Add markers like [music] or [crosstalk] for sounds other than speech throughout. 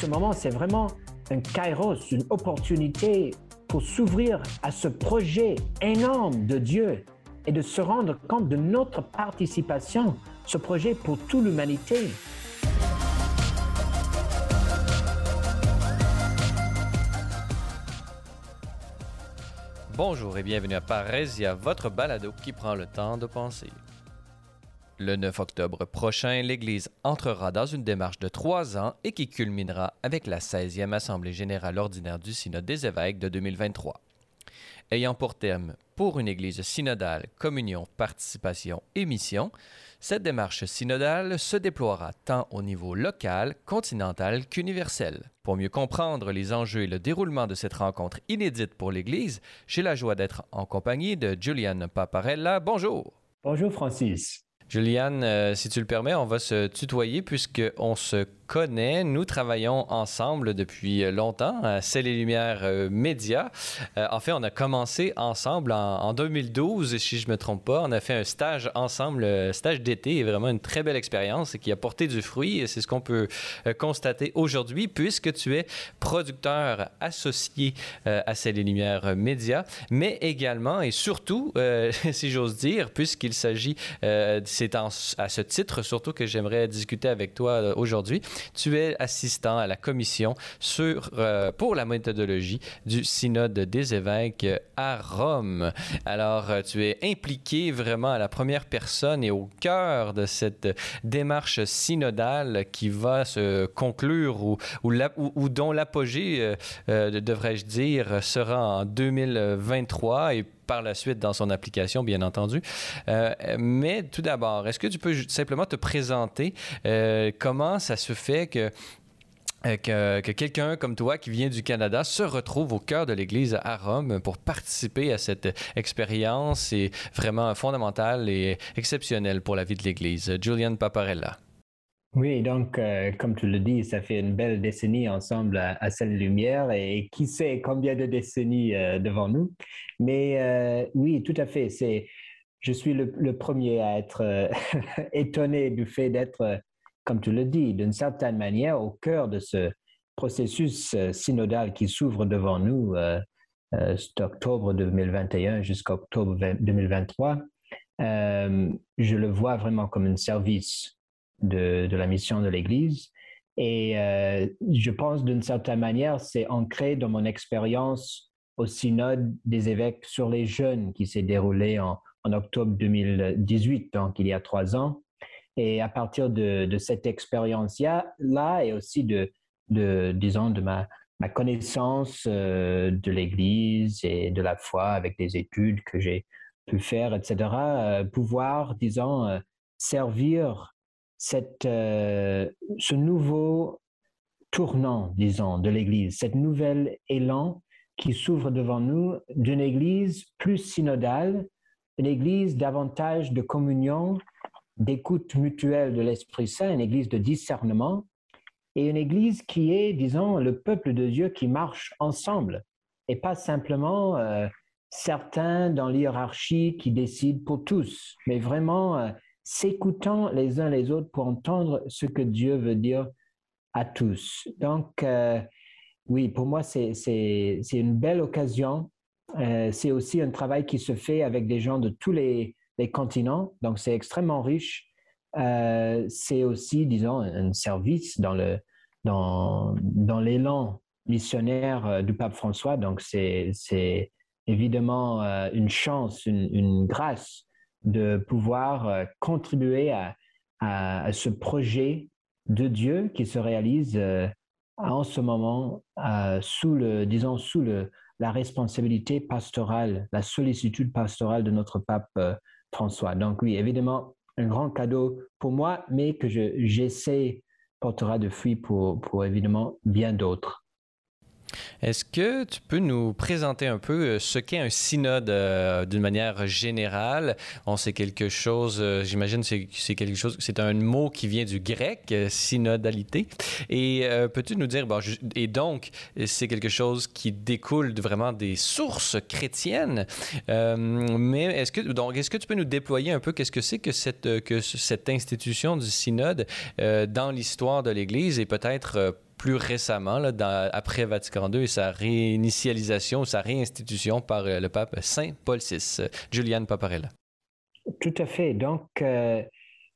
ce moment, c'est vraiment un kairos, une opportunité pour s'ouvrir à ce projet énorme de Dieu et de se rendre compte de notre participation, ce projet pour toute l'humanité. Bonjour et bienvenue à Parésia, votre balado qui prend le temps de penser. Le 9 octobre prochain, l'Église entrera dans une démarche de trois ans et qui culminera avec la 16e Assemblée générale ordinaire du Synode des évêques de 2023. Ayant pour terme, pour une Église synodale, communion, participation et mission, cette démarche synodale se déploiera tant au niveau local, continental qu'universel. Pour mieux comprendre les enjeux et le déroulement de cette rencontre inédite pour l'Église, j'ai la joie d'être en compagnie de Julian Paparella. Bonjour. Bonjour Francis. Juliane, euh, si tu le permets, on va se tutoyer puisqu'on se connaît. Nous travaillons ensemble depuis longtemps à Celles et Lumières euh, Média. Euh, en fait, on a commencé ensemble en, 2012, si je ne me trompe pas. On a fait un stage ensemble, stage d'été, vraiment une très belle expérience qui a porté du fruit. Et c'est ce qu'on peut constater aujourd'hui puisque tu es producteur associé à Celles et Lumières Média, mais également et surtout, [laughs] si j'ose dire, puisqu'il s'agit c'est à ce titre surtout que j'aimerais discuter avec toi euh, aujourd'hui. Tu es assistant à la commission euh, pour la méthodologie du synode des évêques à Rome. Alors, euh, tu es impliqué vraiment à la première personne et au cœur de cette démarche synodale qui va se conclure ou, dont l'apogée, devrais-je dire, sera en 2023 et par la suite dans son application, bien entendu. Euh, mais tout d'abord, est-ce que tu peux simplement te présenter euh, comment ça se fait que euh, que, que quelqu'un comme toi qui vient du Canada se retrouve au cœur de l'Église à Rome pour participer à cette expérience est vraiment fondamentale et exceptionnelle pour la vie de l'Église? Julian Paparella. Oui, donc, euh, comme tu le dis, ça fait une belle décennie ensemble à, à Celle Lumière et qui sait combien de décennies euh, devant nous. Mais euh, oui, tout à fait. C'est, je suis le, premier à être [laughs] étonné du fait d'être, comme tu le dis, d'une certaine manière au cœur de ce processus synodal qui s'ouvre devant nous cet octobre 2021 jusqu'à octobre 2023. je le vois vraiment comme un service de, de la mission de l'Église. Et euh, je pense d'une certaine manière, c'est ancré dans mon expérience au synode des évêques sur les jeunes qui s'est déroulé en, en, octobre 2018, donc il y a trois ans. Et à partir de, de cette expérience-là et aussi de, de, disons, de ma, ma connaissance euh, de l'Église et de la foi avec des études que j'ai pu faire, etc., euh, pouvoir, disons, servir cette, euh, ce nouveau tournant, disons, de l'Église, cette nouvelle élan qui s'ouvre devant nous d'une Église plus synodale, une Église davantage de communion, d'écoute mutuelle de l'Esprit Saint, une Église de discernement, et une Église qui est, disons, le peuple de Dieu qui marche ensemble, et pas simplement euh, certains dans l'hierarchie qui décident pour tous, mais vraiment euh, s'écoutant les uns les autres pour entendre ce que Dieu veut dire à tous. Donc, euh, oui, pour moi, c'est une belle occasion. Euh, c'est aussi un travail qui se fait avec des gens de tous les, les continents, donc c'est extrêmement riche. Euh, c'est aussi, disons, un service dans le dans, dans l'élan missionnaire du pape François. Donc, c'est évidemment une chance, une grâce de pouvoir euh, contribuer à, à, ce projet de Dieu qui se réalise euh, en ce moment euh, sous le, disons, sous le, la responsabilité pastorale, la sollicitude pastorale de notre pape François. Donc oui, évidemment, un grand cadeau pour moi, mais que j'essaie portera de fruits pour, pour évidemment bien d'autres. Est-ce que tu peux nous présenter un peu euh, ce qu'est un synode euh, d'une manière générale? On sait quelque chose, euh, j'imagine c'est, quelque chose, c'est un mot qui vient du grec, synodalité. Et peux-tu nous dire, et donc, c'est quelque chose qui découle de vraiment des sources chrétiennes. Mais est-ce que, donc, est-ce que tu peux nous déployer un peu qu'est-ce que c'est que cette, que cette institution du synode dans l'histoire de l'Église et peut-être plus récemment, là, après Vatican II et sa réinitialisation, sa réinstitution par le pape Saint Paul VI. Juliane Paparella. Tout à fait. Donc,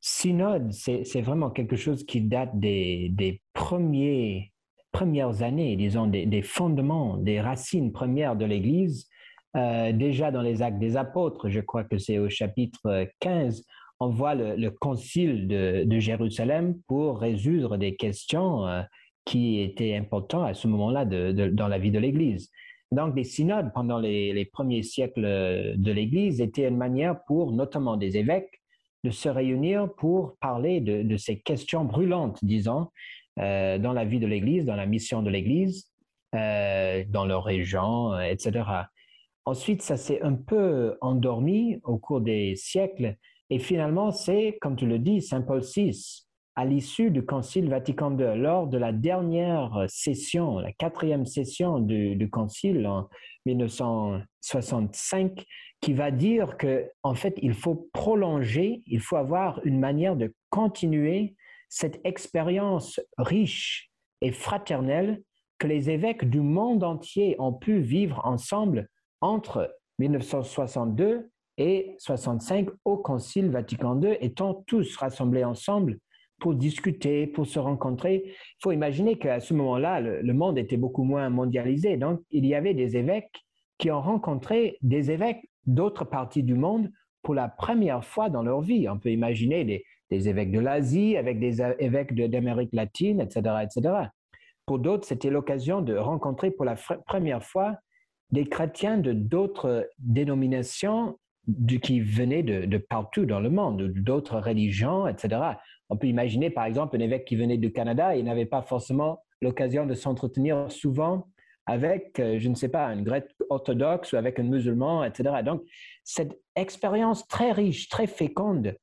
synode, c'est vraiment quelque chose qui date des, premiers, premières années, disons, des, fondements, des racines premières de l'Église. Euh, déjà dans les actes des apôtres, je crois que c'est au chapitre 15, on voit le, concile de, Jérusalem pour résoudre des questions euh, qui étaient importantes à ce moment-là dans la vie de l'Église. Donc, les synodes pendant les, premiers siècles de l'Église étaient une manière pour notamment des évêques de se réunir pour parler de, ces questions brûlantes, disons, euh, dans la vie de l'Église, dans la mission de l'Église, euh, dans leur région, euh, etc. Ensuite, ça s'est un peu endormi au cours des siècles, et finalement, c'est, comme tu le dis, Saint Paul VI, à l'issue du Concile Vatican II, lors de la dernière session, la quatrième session du, Concile en 1965, qui va dire que en fait il faut prolonger, il faut avoir une manière de continuer cette expérience riche et fraternelle que les évêques du monde entier ont pu vivre ensemble entre 1962 et 65 au Concile Vatican II, étant tous rassemblés ensemble pour discuter, pour se rencontrer. Il faut imaginer qu'à ce moment-là, le, monde était beaucoup moins mondialisé. Donc, il y avait des évêques qui ont rencontré des évêques d'autres parties du monde pour la première fois dans leur vie. On peut imaginer des, évêques de l'Asie avec des évêques d'Amérique latine, etc., etc. Pour d'autres, c'était l'occasion de rencontrer pour la première fois des chrétiens de d'autres dénominations qui venaient de, partout dans le monde, d'autres religions, etc. On peut imaginer, par exemple, un évêque qui venait du Canada et n'avait pas forcément l'occasion de s'entretenir souvent avec, euh, je ne sais pas, un grec orthodoxe ou avec un musulman, etc. Donc, cette expérience très riche, très féconde,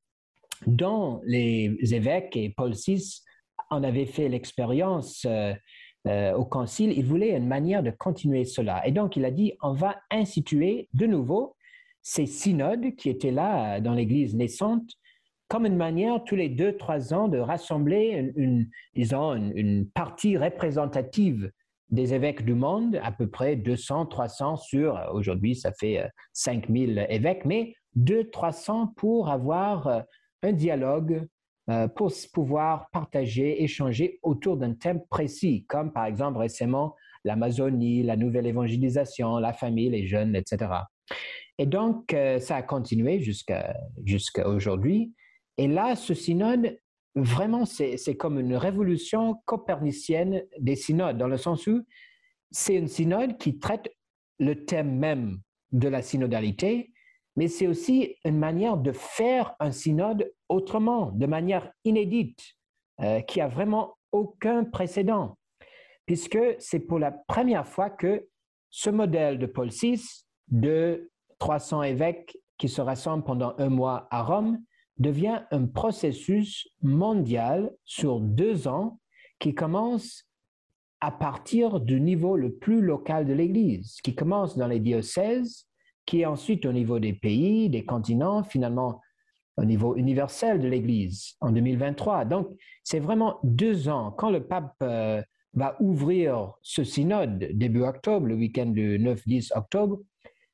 dont les évêques et Paul VI en avaient fait l'expérience euh, euh, au concile, il voulait une manière de continuer cela. Et donc, il a dit, on va instituer de nouveau ces synodes qui étaient là dans l'Église naissante comme une manière tous les deux, trois ans de rassembler une, disons, une partie représentative des évêques du monde, à peu près 200, 300 sur, euh, aujourd'hui ça fait 5000 euh, évêques, mais 200, 300 pour avoir euh, un dialogue, pour pouvoir partager, échanger autour d'un thème précis, comme par exemple récemment l'Amazonie, la nouvelle évangélisation, la famille, les jeunes, etc. Et donc, ça a continué jusqu'à aujourd'hui. Et là, ce synode vraiment, c'est comme une révolution copernicienne des synodes, dans le sens où c'est une synode qui traite le thème même de la synodalité, mais c'est aussi une manière de faire un synode autrement, de manière inédite, euh, qui a vraiment aucun précédent, puisque c'est pour la première fois que ce modèle de Paul VI, de 300 évêques qui se rassemblent pendant un mois à Rome, devient un processus mondial sur deux ans qui commence à partir du niveau le plus local de l'Église, qui commence dans les diocèses, qui est ensuite au niveau des pays, des continents, finalement au niveau universel de l'Église en 2023. Donc, c'est vraiment deux ans. Quand le pape euh, va ouvrir ce synode début octobre, le week-end du 9-10 octobre,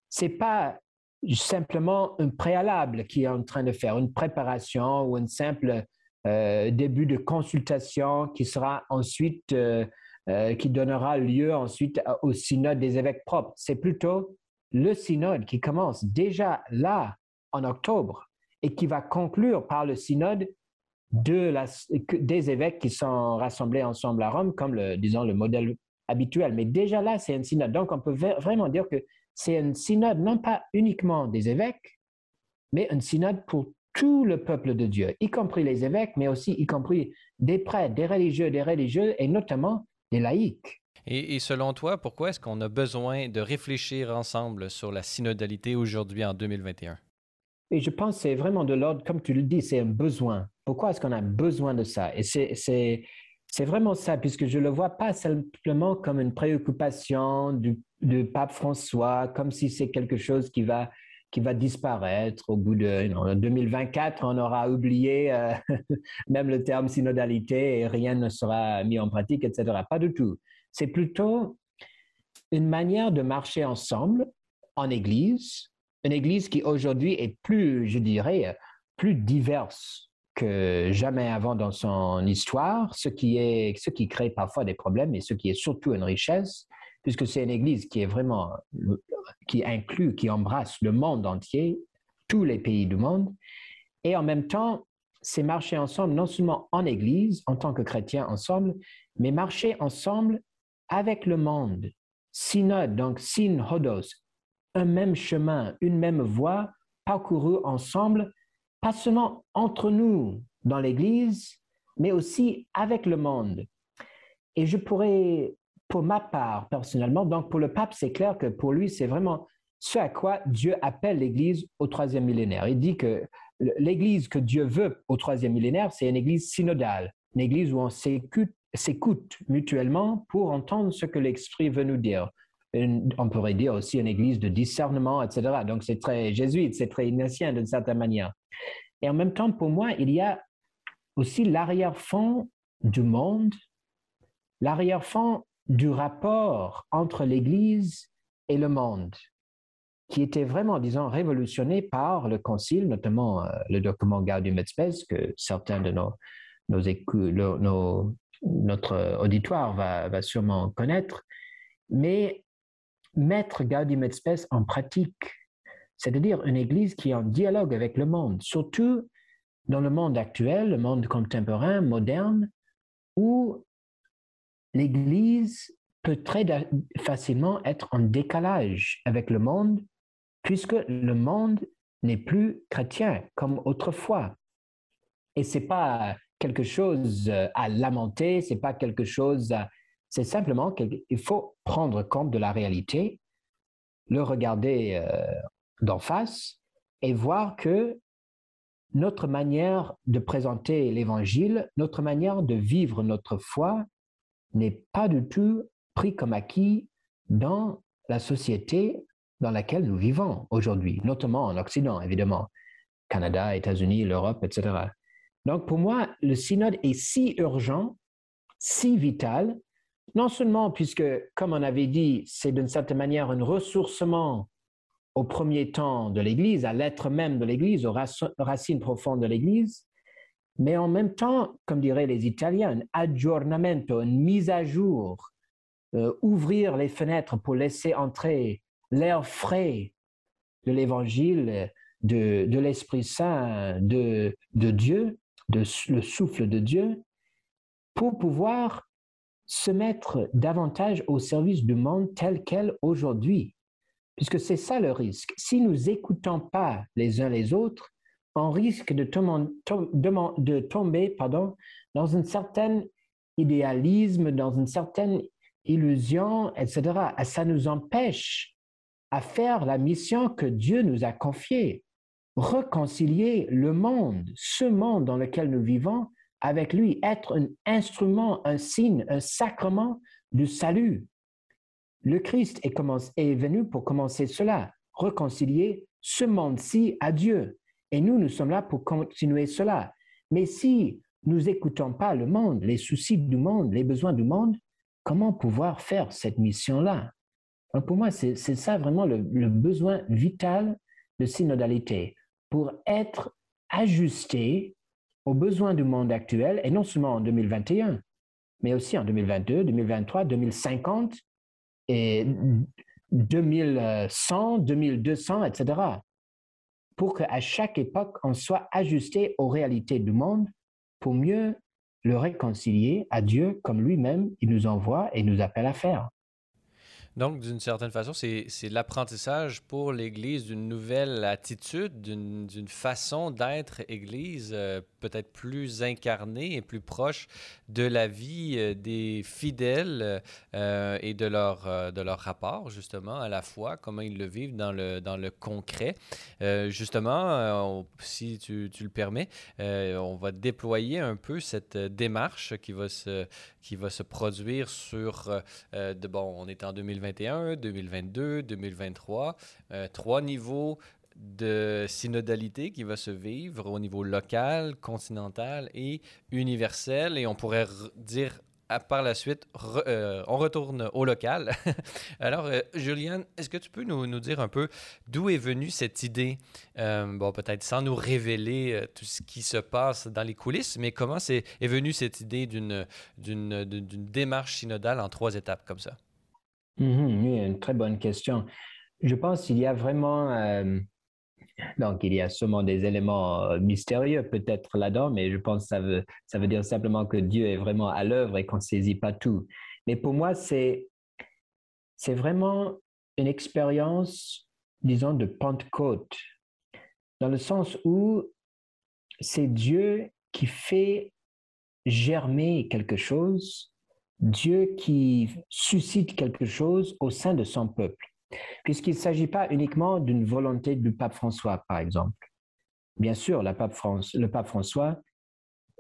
c'est pas simplement un préalable qui est en train de faire, une préparation ou un simple euh, début de consultation qui sera ensuite, euh, euh, qui donnera lieu ensuite au synode des évêques propres. C'est plutôt le synode qui commence déjà là en octobre et qui va conclure par le synode de des évêques qui sont rassemblés ensemble à Rome, comme le, disons le modèle habituel. Mais déjà là, c'est un synode. Donc, on peut vraiment dire que c'est un synode non pas uniquement des évêques, mais un synode pour tout le peuple de Dieu, y compris les évêques, mais aussi y compris des prêtres, des religieux, des religieux et notamment des laïcs. Et, selon toi, pourquoi est-ce qu'on a besoin de réfléchir ensemble sur la synodalité aujourd'hui en 2021? Et je pense que c'est vraiment de l'ordre, comme tu le dis, c'est un besoin. Pourquoi est-ce qu'on a besoin de ça? Et c'est c'est vraiment ça, puisque je ne le vois pas simplement comme une préoccupation du, pape François, comme si c'est quelque chose qui va qui va disparaître au bout de en 2024. On aura oublié euh, [laughs] même le terme synodalité et rien ne sera mis en pratique, etc. Pas du tout. C'est plutôt une manière de marcher ensemble en Église, une Église qui aujourd'hui est plus, je dirais, plus diverse que jamais avant dans son histoire, ce qui, est, ce qui crée parfois des problèmes et ce qui est surtout une richesse, puisque c'est une Église qui est vraiment, qui inclut, qui embrasse le monde entier, tous les pays du monde, et en même temps, c'est marcher ensemble, non seulement en Église, en tant que chrétiens ensemble, mais marcher ensemble avec le monde. Synode, donc synhodos, un même chemin, une même voie parcourue ensemble pas seulement entre nous dans l'Église, mais aussi avec le monde. Et je pourrais, pour ma part personnellement, donc pour le pape, c'est clair que pour lui, c'est vraiment ce à quoi Dieu appelle l'Église au troisième millénaire. Il dit que l'Église que Dieu veut au troisième millénaire, c'est une Église synodale, une Église où on s'écoute mutuellement pour entendre ce que l'Esprit veut nous dire. on pourrait dire aussi une Église de discernement, etc. Donc c'est très jésuite, c'est très ignatien d'une certaine manière. Et en même temps, pour moi, il y a aussi l'arrière-fond du monde, l'arrière-fond du rapport entre l'Église et le monde, qui était vraiment, disons, révolutionné par le Concile, notamment euh, le document Gaudium et Spes, que certains de nos, nos, notre auditoire va, va, sûrement connaître. Mais mettre Gaudium et Spes en pratique c'est-à-dire une Église qui est en dialogue avec le monde, surtout dans le monde actuel, le monde contemporain, moderne, où l'Église peut très facilement être en décalage avec le monde, puisque le monde n'est plus chrétien comme autrefois. Et c'est pas quelque chose à lamenter, c'est pas quelque chose, c'est simplement qu'il faut prendre compte de la réalité, le regarder euh, d'en face et voir que notre manière de présenter l'Évangile, notre manière de vivre notre foi n'est pas du tout pris comme acquis dans la société dans laquelle nous vivons aujourd'hui, notamment en Occident, évidemment, Canada, États-Unis, l'Europe, etc. Donc pour moi, le synode est si urgent, si vital, non seulement puisque, comme on avait dit, c'est d'une certaine manière un ressourcement au premier temps de l'Église, à l'être même de l'Église, aux racines profondes de l'Église, mais en même temps, comme diraient les Italiens, un aggiornamento, une mise à jour, euh, ouvrir les fenêtres pour laisser entrer l'air frais de l'Évangile, de, de l'Esprit Saint, de, de Dieu, de, le souffle de Dieu, pour pouvoir se mettre davantage au service du monde tel quel aujourd'hui. Puisque c'est ça le risque. Si nous n'écoutons pas les uns les autres, on risque de, tomber pardon, dans un certain idéalisme, dans une certaine illusion, etc. Et ça nous empêche à faire la mission que Dieu nous a confiée, réconcilier le monde, ce monde dans lequel nous vivons, avec lui, être un instrument, un signe, un sacrement du salut. Le Christ est, venu pour commencer cela, réconcilier ce monde-ci à Dieu. Et nous, nous sommes là pour continuer cela. Mais si nous n'écoutons pas le monde, les soucis du monde, les besoins du monde, comment pouvoir faire cette mission-là? Pour moi, c'est ça vraiment le, le besoin vital de synodalité, pour être ajusté aux besoins du monde actuel, et non seulement en 2021, mais aussi en 2022, 2023, 2050, et 2100, 2200, etc. Pour qu'à chaque époque, on soit ajusté aux réalités du monde pour mieux le réconcilier à Dieu comme lui-même il nous envoie et nous appelle à faire. Donc, d'une certaine façon, c'est l'apprentissage pour l'Église d'une nouvelle attitude, d'une façon d'être Église euh, peut-être plus incarnée et plus proche de la vie euh, des fidèles euh, et de leur, de leur rapport, justement, à la foi, comment ils le vivent dans le, dans le concret. justement, si tu, tu, le permets, on va déployer un peu cette démarche qui va se, qui va se produire sur, de, bon, on est en 2021, 2022, 2023, trois niveaux de synodalité qui va se vivre au niveau local, continental et universel. Et on pourrait dire par la suite, euh, on retourne au local. [laughs] Alors, euh, Juliane, est-ce que tu peux nous, dire un peu d'où est venue cette idée, euh, bon, peut-être sans nous révéler tout ce qui se passe dans les coulisses, mais comment est, est venue cette idée d'une, démarche synodale en trois étapes comme ça? Mm-hmm, oui, une très bonne question. Je pense qu'il y a vraiment donc, il y a sûrement des éléments euh, mystérieux peut-être là-dedans, mais je pense que ça veut, ça veut dire simplement que Dieu est vraiment à l'œuvre et qu'on ne saisit pas tout. Mais pour moi, c'est, c'est vraiment une expérience, disons, de Pentecôte, dans le sens où c'est Dieu qui fait germer quelque chose, Dieu qui suscite quelque chose au sein de son peuple puisqu'il ne s'agit pas uniquement d'une volonté du pape François, par exemple. Bien sûr, le pape François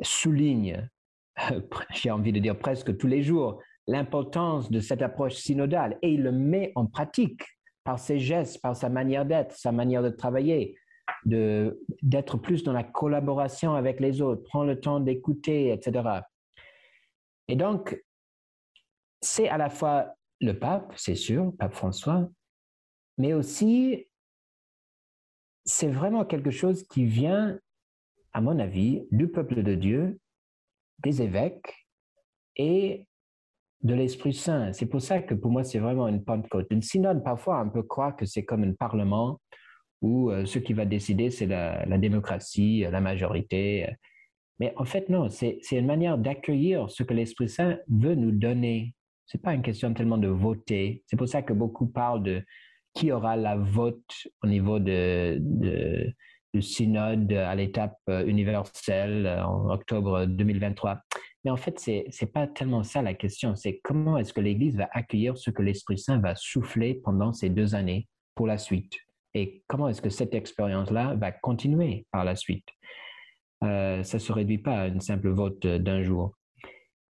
souligne, [laughs] j'ai envie de dire presque tous les jours, l'importance de cette approche synodale et il le met en pratique par ses gestes, par sa manière d'être, sa manière de travailler, d'être plus dans la collaboration avec les autres, prendre le temps d'écouter, etc. Et donc, c'est à la fois le pape, c'est sûr, pape François, mais aussi, c'est vraiment quelque chose qui vient, à mon avis, du peuple de Dieu, des évêques et de l'Esprit Saint. C'est pour ça que pour moi, c'est vraiment une Pentecôte. Une synode, parfois, on peut croire que c'est comme un parlement où euh, ce qui va décider, c'est la, la, démocratie, la majorité. Mais en fait, non, c'est une manière d'accueillir ce que l'Esprit Saint veut nous donner. Ce n'est pas une question tellement de voter. C'est pour ça que beaucoup parlent de qui aura la vote au niveau de, du synode à l'étape euh, universelle euh, en octobre 2023. Mais en fait, c'est n'est pas tellement ça la question. C'est comment est-ce que l'Église va accueillir ce que l'Esprit Saint va souffler pendant ces deux années pour la suite? Et comment est-ce que cette expérience-là va continuer par la suite? Euh, Ça ne se réduit pas à une simple vote d'un jour.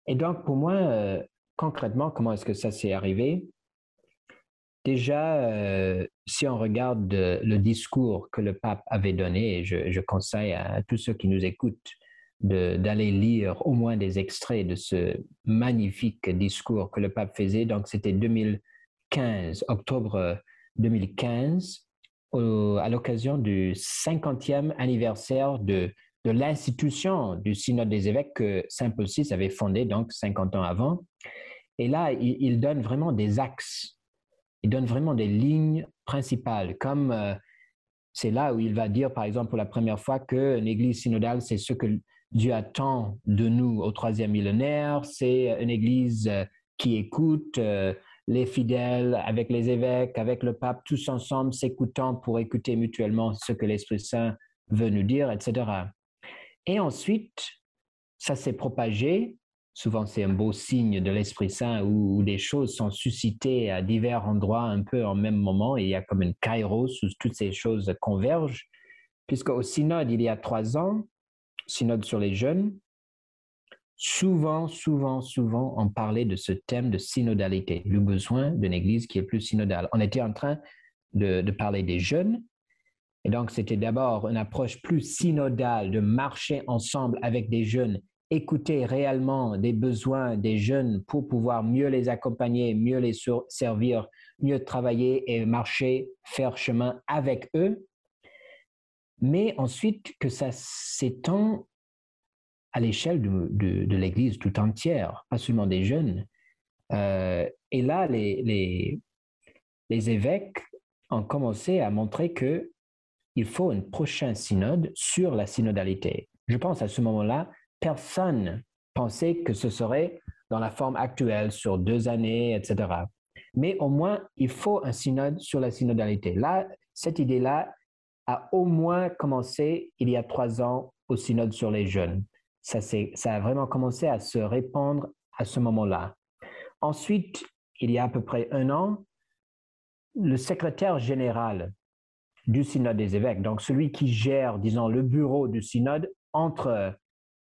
Et donc, pour moi, concrètement, comment est-ce que ça s'est arrivé? Déjà, euh, si on regarde le discours que le pape avait donné, je, conseille à tous ceux qui nous écoutent d'aller lire au moins des extraits de ce magnifique discours que le pape faisait. Donc, c'était 2015, octobre 2015, à l'occasion du 50e anniversaire de, de l'institution du Synode des évêques que Saint Paul VI avait fondé, donc 50 ans avant. Et là, il donne vraiment des axes il donne vraiment des lignes principales, comme euh, c'est là où il va dire, par exemple, pour la première fois que l'Église synodale, c'est ce que Dieu attend de nous au troisième millénaire, c'est une Église euh, qui écoute euh, les fidèles avec les évêques, avec le pape, tous ensemble s'écoutant pour écouter mutuellement ce que l'Esprit Saint veut nous dire, etc. Et ensuite, ça s'est propagé souvent c'est un beau signe de l'Esprit Saint où, des choses sont suscitées à divers endroits un peu en même moment et il y a comme une kairos où toutes ces choses convergent. Puisqu'au synode, il y a trois ans, synode sur les jeunes, souvent, souvent, souvent, on parlait de ce thème de synodalité, le besoin d'une Église qui est plus synodale. On était en train de parler des jeunes, et donc c'était d'abord une approche plus synodale de marcher ensemble avec des jeunes écouter réellement des besoins des jeunes pour pouvoir mieux les accompagner, mieux les servir, mieux travailler et marcher, faire chemin avec eux, mais ensuite que ça s'étend à l'échelle de, l'Église tout entière, pas seulement des jeunes. Euh, et là, les, les, évêques ont commencé à montrer que il faut un prochain synode sur la synodalité. Je pense à ce moment-là personne pensait que ce serait dans la forme actuelle sur deux années, etc. Mais au moins, il faut un synode sur la synodalité. Là, cette idée-là a au moins commencé il y a trois ans au synode sur les jeunes. Ça, ça a vraiment commencé à se répandre à ce moment-là. Ensuite, il y a à peu près un an, le secrétaire général du synode des évêques, donc celui qui gère, disons, le bureau du synode entre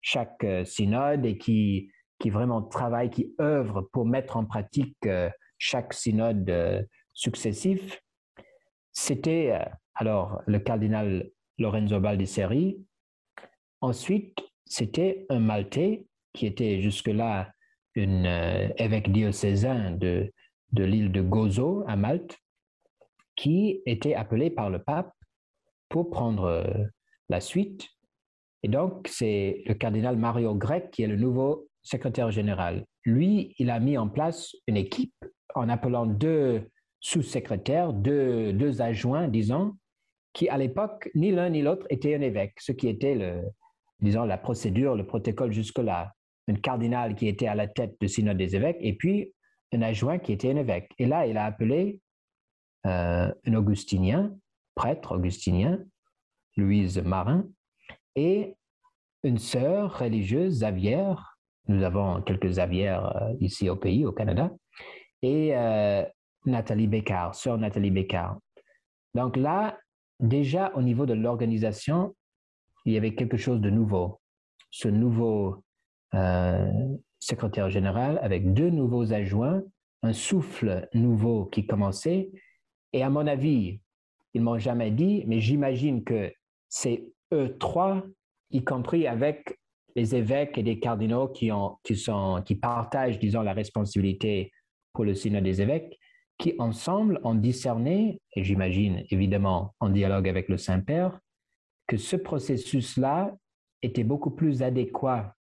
chaque euh, synode et qui, qui vraiment travaille, qui œuvre pour mettre en pratique euh, chaque synode euh, successif, c'était alors le cardinal Lorenzo Baldisseri. Ensuite, c'était un Maltais qui était jusque-là un évêque diocésain de, de l'île de Gozo à Malte, qui était appelé par le pape pour prendre la suite. Et donc, c'est le cardinal Mario Grec qui est le nouveau secrétaire général. Lui, il a mis en place une équipe en appelant deux sous-secrétaires, deux, deux adjoints, disons, qui à l'époque, ni l'un ni l'autre était un évêque, ce qui était, le, disons, la procédure, le protocole jusque-là. Un cardinal qui était à la tête du synode des évêques et puis un adjoint qui était un évêque. Et là, il a appelé euh, un augustinien, prêtre augustinien, Louise Marin, et une sœur religieuse, Xavier. Nous avons quelques Xavier euh, ici au pays, au Canada, et euh, Nathalie Bécard, sœur Nathalie Bécard. Donc là, déjà au niveau de l'organisation, il y avait quelque chose de nouveau. Ce nouveau euh, secrétaire général avec deux nouveaux adjoints, un souffle nouveau qui commençait. Et à mon avis, ils m'ont jamais dit, mais j'imagine que c'est eux trois, y compris avec les évêques et les cardinaux qui, ont, qui, sont, qui partagent, disons, la responsabilité pour le synode des évêques, qui ensemble ont discerné, et j'imagine évidemment en dialogue avec le Saint-Père, que ce processus-là était beaucoup plus adéquat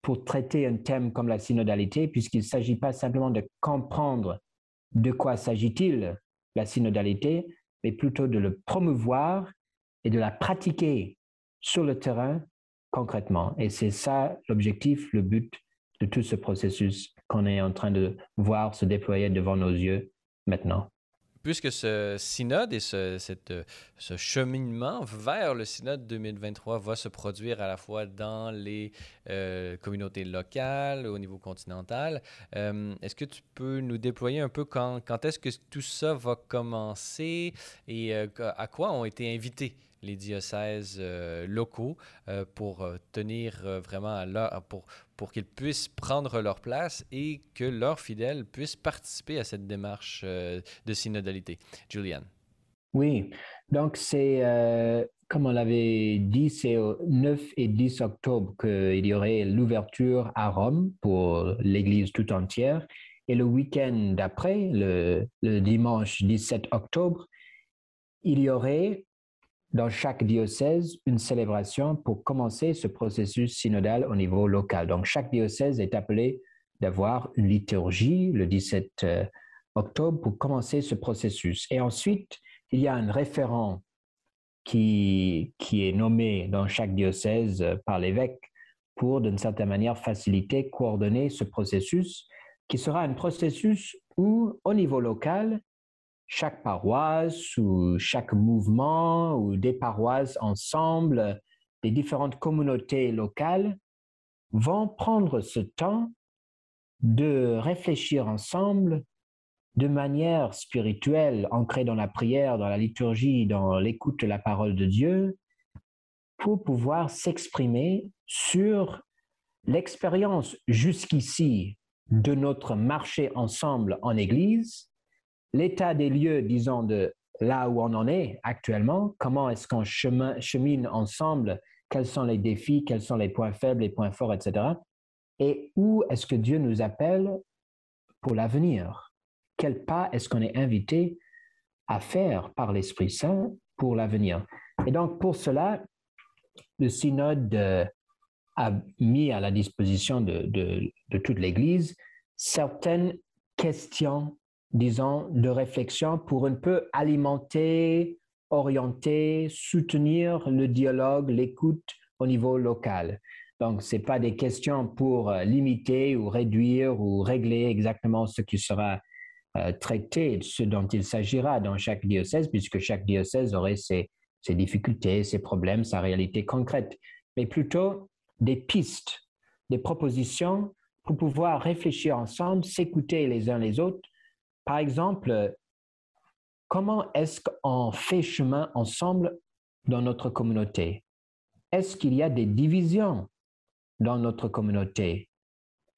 pour traiter un thème comme la synodalité, puisqu'il ne s'agit pas simplement de comprendre de quoi s'agit-il la synodalité, mais plutôt de le promouvoir et de la pratiquer sur le terrain concrètement. Et c'est ça l'objectif, le but de tout ce processus qu'on est en train de voir se déployer devant nos yeux maintenant. Puisque ce synode et ce, ce cheminement vers le synode 2023 va se produire à la fois dans les euh, communautés locales, au niveau continental, euh, est-ce que tu peux nous déployer un peu quand, est-ce que tout ça va commencer et euh, à quoi ont été invités les diocèses euh, locaux euh, pour euh, tenir vraiment à leur, pour, pour qu'ils puissent prendre leur place et que leurs fidèles puissent participer à cette démarche de synodalité. Julian. Oui, donc c'est, comme on l'avait dit, c'est au 9 et 10 octobre qu'il y aurait l'ouverture à Rome pour l'Église tout entière. Et le week-end d'après, le, le dimanche 17 octobre, il y aurait dans chaque diocèse une célébration pour commencer ce processus synodal au niveau local. Donc, chaque diocèse est appelé d'avoir une liturgie le 17 euh, octobre pour commencer ce processus. Et ensuite, il y a un référent qui, qui est nommé dans chaque diocèse euh, par l'évêque pour, d'une certaine manière, faciliter, coordonner ce processus, qui sera un processus où, au niveau local, chaque paroisse ou chaque mouvement ou des paroisses ensemble, des différentes communautés locales vont prendre ce temps de réfléchir ensemble de manière spirituelle, ancrée dans la prière, dans la liturgie, dans l'écoute de la parole de Dieu, pour pouvoir s'exprimer sur l'expérience jusqu'ici de notre marché ensemble en Église l'état des lieux, disons, de là où on en est actuellement, comment est-ce qu'on chemine ensemble, quels sont les défis, quels sont les points faibles, les points forts, etc. Et où est-ce que Dieu nous appelle pour l'avenir? Quel pas est-ce qu'on est invité à faire par l'Esprit Saint pour l'avenir? Et donc, pour cela, le synode euh, a mis à la disposition de, de toute l'Église certaines questions disons, de réflexion pour un peu alimenter, orienter, soutenir le dialogue, l'écoute au niveau local. Donc, ce n'est pas des questions pour euh, limiter ou réduire ou régler exactement ce qui sera euh, traité, ce dont il s'agira dans chaque diocèse, puisque chaque diocèse aurait ses, ses difficultés, ses problèmes, sa réalité concrète, mais plutôt des pistes, des propositions pour pouvoir réfléchir ensemble, s'écouter les uns les autres par exemple, comment est-ce qu'on fait chemin ensemble dans notre communauté? Est-ce qu'il y a des divisions dans notre communauté?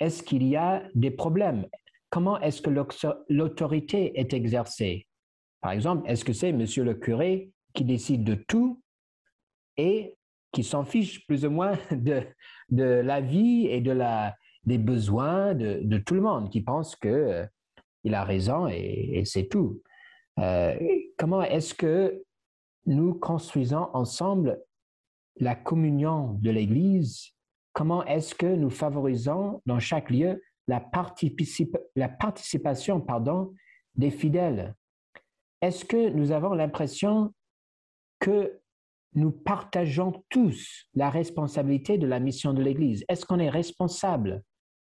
Est-ce qu'il y a des problèmes? Comment est-ce que l'autorité est exercée? Par exemple, est-ce que c'est monsieur le curé qui décide de tout et qui s'en fiche plus ou moins [laughs] de, de la vie et de la, des besoins de, de tout le monde, qui pense que euh, il a raison et, c'est tout. Euh, comment est-ce que nous construisons ensemble la communion de l'Église? Comment est-ce que nous favorisons dans chaque lieu la, participation pardon, des fidèles? Est-ce que nous avons l'impression que nous partageons tous la responsabilité de la mission de l'Église? Est-ce qu'on est responsable?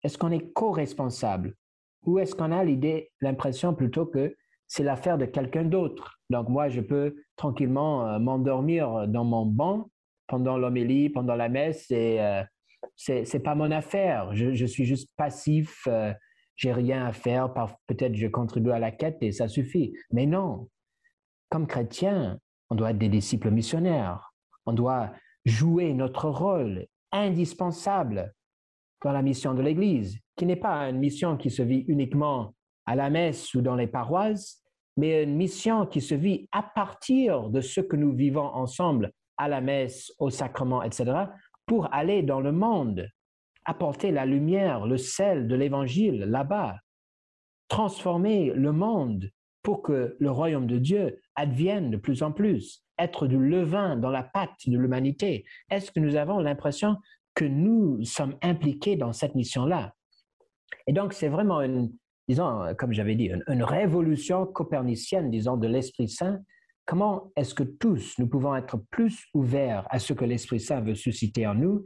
Est-ce qu'on est co-responsable? Ou est-ce qu'on a l'idée, l'impression plutôt que c'est l'affaire de quelqu'un d'autre? Donc moi, je peux tranquillement euh, m'endormir dans mon banc pendant l'homélie, pendant la messe, et euh, c'est pas mon affaire. Je, suis juste passif, euh, j'ai rien à faire. Peut-être je contribue à la quête et ça suffit. Mais non, comme chrétien, on doit être des disciples missionnaires. On doit jouer notre rôle indispensable dans la mission de l'Église, qui n'est pas une mission qui se vit uniquement à la messe ou dans les paroisses, mais une mission qui se vit à partir de ce que nous vivons ensemble à la messe, au sacrement, etc., pour aller dans le monde, apporter la lumière, le sel de l'Évangile là-bas, transformer le monde pour que le royaume de Dieu advienne de plus en plus, être du levain dans la pâte de l'humanité. Est-ce que nous avons l'impression que nous sommes impliqués dans cette mission-là? Et donc, c'est vraiment une, disons, comme j'avais dit, une, révolution copernicienne, disons, de l'Esprit Saint. Comment est-ce que tous, nous pouvons être plus ouverts à ce que l'Esprit Saint veut susciter en nous?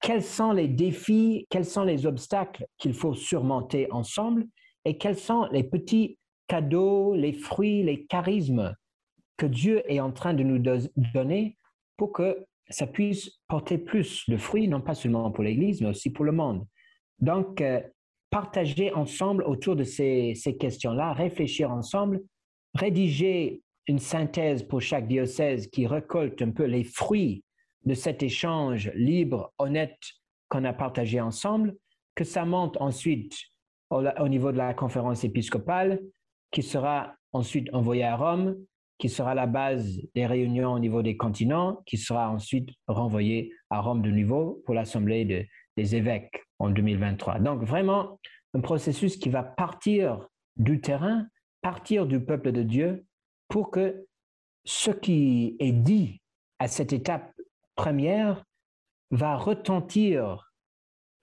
Quels sont les défis, quels sont les obstacles qu'il faut surmonter ensemble? Et quels sont les petits cadeaux, les fruits, les charismes que Dieu est en train de nous donner pour que ça puisse porter plus de fruits, non pas seulement pour l'Église, mais aussi pour le monde. Donc, euh, partager ensemble autour de ces, questions-là, réfléchir ensemble, rédiger une synthèse pour chaque diocèse qui récolte un peu les fruits de cet échange libre, honnête qu'on a partagé ensemble, que ça monte ensuite au niveau de la conférence épiscopale, qui sera ensuite envoyé à Rome, qui sera la base des réunions au niveau des continents, qui sera ensuite renvoyé à Rome de nouveau pour l'Assemblée des évêques en 2023. Donc vraiment un processus qui va partir du terrain, partir du peuple de Dieu, pour que ce qui est dit à cette étape première va retentir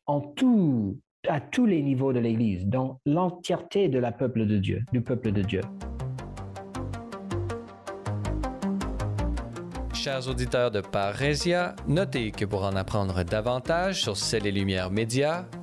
à tous les niveaux de l'Église, dans l'entièreté de la peuple de Dieu, du peuple de Dieu. Chers auditeurs de Parésia, notez que pour en apprendre davantage sur Celles et Lumières Médias,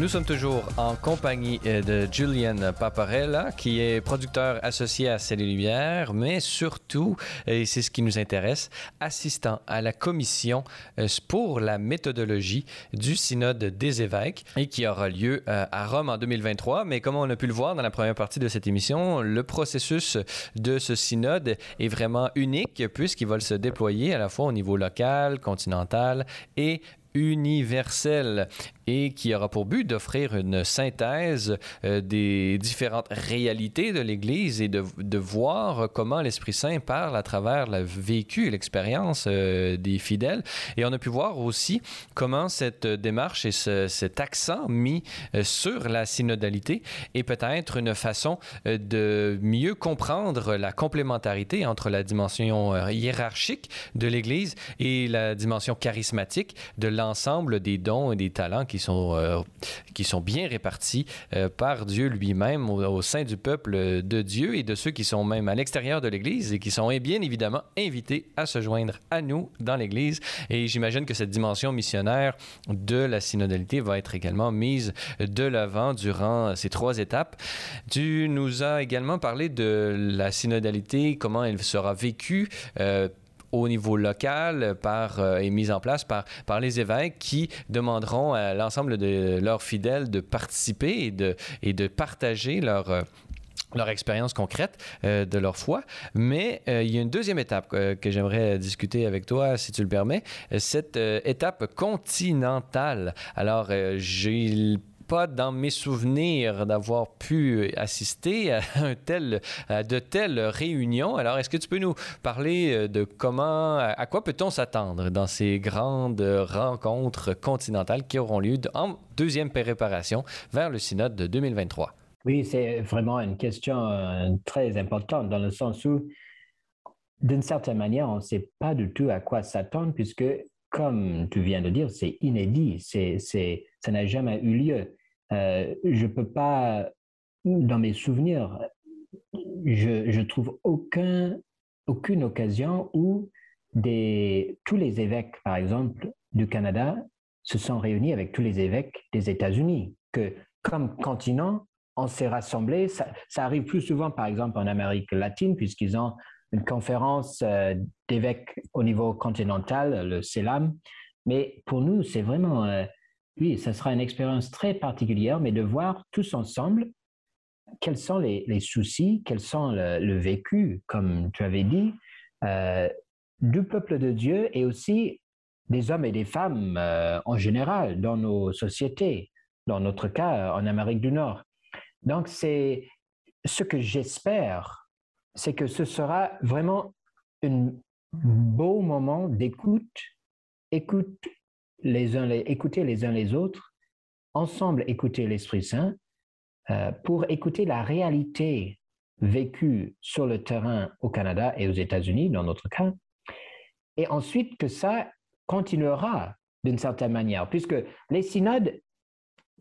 Nous sommes toujours en compagnie euh, de Julian Paparella, qui est producteur associé à Celle Lumière, mais surtout, et c'est ce qui nous intéresse, assistant à la commission euh, pour la méthodologie du synode des évêques et qui aura lieu euh, à Rome en 2023. Mais comme on a pu le voir dans la première partie de cette émission, le processus de ce synode est vraiment unique puisqu'il va se déployer à la fois au niveau local, continental et universel. Et qui aura pour but d'offrir une synthèse euh, des différentes réalités de l'Église et de, de, voir comment l'Esprit Saint parle à travers le vécu et l'expérience euh, des fidèles. Et on a pu voir aussi comment cette démarche et ce, cet accent mis euh, sur la synodalité est peut-être une façon de mieux comprendre la complémentarité entre la dimension hiérarchique de l'Église et la dimension charismatique de l'ensemble des dons et des talents qui sont, euh, qui sont bien répartis euh, par Dieu lui-même au, sein du peuple de Dieu et de ceux qui sont même à l'extérieur de l'Église et qui sont bien évidemment invités à se joindre à nous dans l'Église. Et j'imagine que cette dimension missionnaire de la synodalité va être également mise de l'avant durant ces trois étapes. Tu nous as également parlé de la synodalité, comment elle sera vécue. Euh, au niveau local par, euh, et mise en place par, par les évêques qui demanderont à l'ensemble de leurs fidèles de participer et de, et de partager leur, euh, leur expérience concrète euh, de leur foi. Mais il y a une deuxième étape que j'aimerais discuter avec toi, si tu le permets, cette étape continentale. Alors, j'ai pas dans mes souvenirs d'avoir pu assister à, de telles réunions. Alors, est-ce que tu peux nous parler euh, de comment, à quoi peut-on s'attendre dans ces grandes rencontres continentales qui auront lieu en deuxième préparation vers le synode de 2023? Oui, c'est vraiment une question euh, très importante dans le sens où, d'une certaine manière, on ne sait pas du tout à quoi s'attendre puisque, comme tu viens de dire, c'est inédit, c'est, ça n'a jamais eu lieu. Euh, je ne peux pas, dans mes souvenirs, je, trouve aucun, aucune occasion où tous les évêques, par exemple, du Canada se sont réunis avec tous les évêques des États-Unis. Que comme continent, on s'est rassemblés. Ça, ça, arrive plus souvent, par exemple, en Amérique latine, puisqu'ils ont une conférence euh, d'évêques au niveau continental, le CELAM. Mais pour nous, c'est vraiment euh, oui, ça sera une expérience très particulière, mais de voir tous ensemble quels sont les, soucis, quels sont le, vécu, comme tu avais dit, euh, du peuple de Dieu et aussi des hommes et des femmes euh, en général dans nos sociétés, dans notre cas en Amérique du Nord. Donc, c'est ce que j'espère, c'est que ce sera vraiment un beau moment d'écoute, écoute les uns les, écouter les uns les autres, ensemble écouter l'Esprit Saint euh, pour écouter la réalité vécue sur le terrain au Canada et aux États-Unis, dans notre cas, et ensuite que ça continuera d'une certaine manière, puisque les synodes,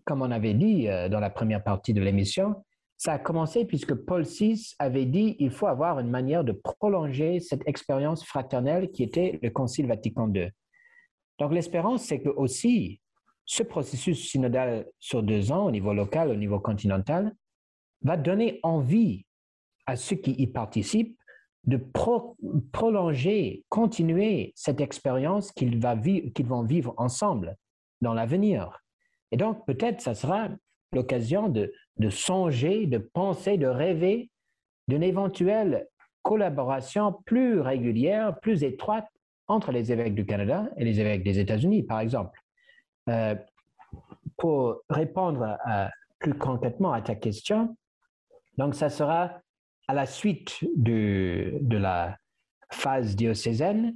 comme on avait dit euh, dans la première partie de l'émission, ça a commencé puisque Paul VI avait dit il faut avoir une manière de prolonger cette expérience fraternelle qui était le Concile Vatican II. Donc l'espérance, c'est que aussi ce processus synodal sur deux ans au niveau local, au niveau continental, va donner envie à ceux qui y participent de prolonger, continuer cette expérience qu'ils vont vivre ensemble dans l'avenir. Et donc peut-être ça sera l'occasion de, songer, de penser, de rêver d'une éventuelle collaboration plus régulière, plus étroite entre les évêques du Canada et les évêques des États-Unis, par exemple. Euh, pour répondre plus concrètement à ta question, donc ça sera à la suite de, de la phase diocésaine,